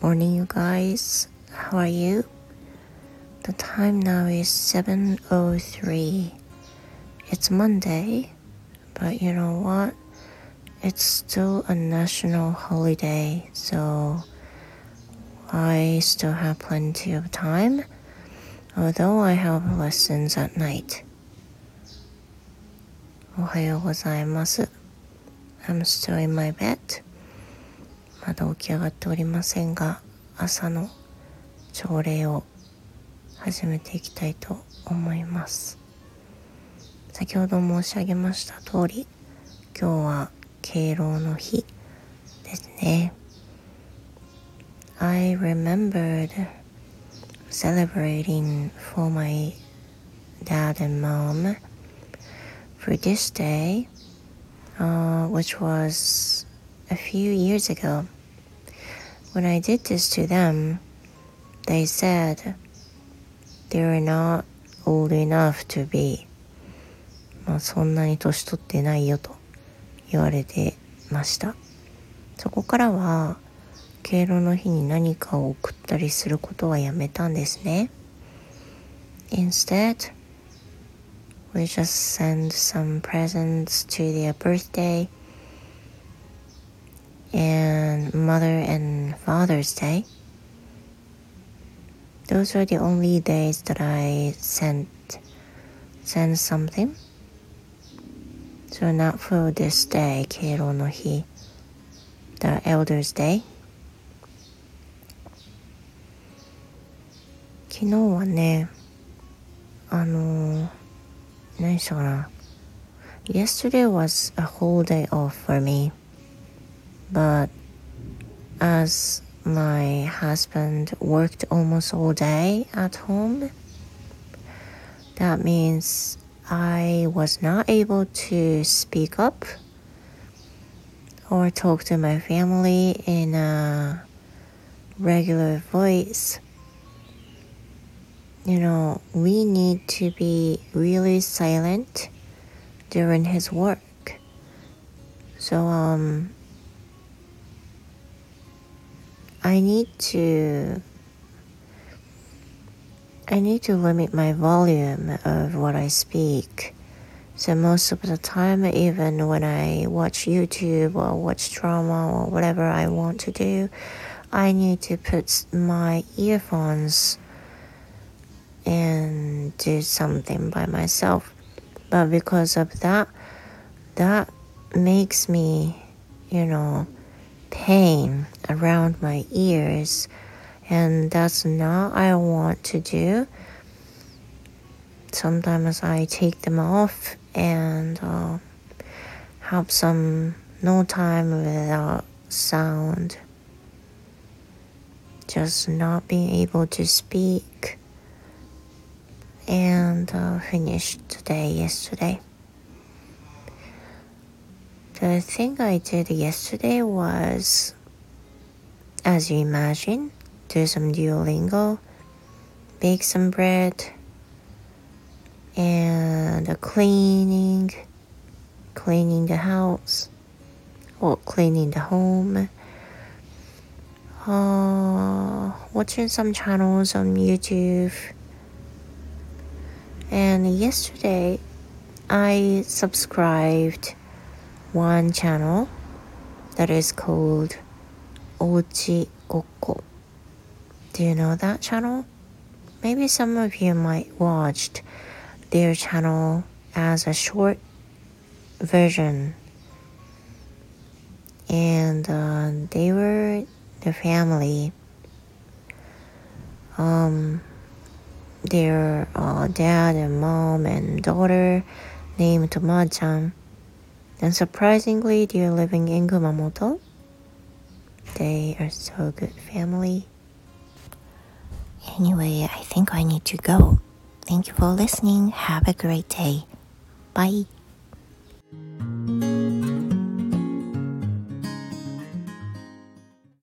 Morning, you guys. How are you? The time now is 7:03. It's Monday, but you know what? It's still a national holiday, so I still have plenty of time, although I have lessons at night. おはようございます。I'm still in my bed. まだ起き上がっておりませんが朝の朝礼を始めていきたいと思います先ほど申し上げました通り今日は敬老の日ですね I remembered celebrating for my dad and mom for this day, uh, which was a few years ago. When I did this to them, they said they were not old enough to be まあそんなに年取ってないよと言われてましたそこからは敬老の日に何かを送ったりすることはやめたんですね Instead we just send some presents to their birthday and Mother and Father's Day. Those are the only days that I sent send something. So not for this day, Keiro no Hi, the Elders' Day. 昨日はね、あの、何したかな。Yesterday was a whole day off for me. But as my husband worked almost all day at home, that means I was not able to speak up or talk to my family in a regular voice. You know, we need to be really silent during his work. So, um, I need to I need to limit my volume of what I speak. So most of the time, even when I watch YouTube or watch drama or whatever I want to do, I need to put my earphones and do something by myself. But because of that, that makes me, you know, pain around my ears and that's not I want to do. Sometimes I take them off and uh, have some no time without sound. Just not being able to speak and uh, finished today yesterday. The thing I did yesterday was, as you imagine, do some Duolingo, bake some bread, and cleaning, cleaning the house, or cleaning the home, uh, watching some channels on YouTube. And yesterday, I subscribed one channel that is called Ouchi Gokko. Do you know that channel? Maybe some of you might watched their channel as a short version. And uh, they were the family. Um, their uh, dad and mom and daughter named Ma-chan and surprisingly, they're living in Kumamoto. They are so good family. Anyway, I think I need to go. Thank you for listening. Have a great day. Bye.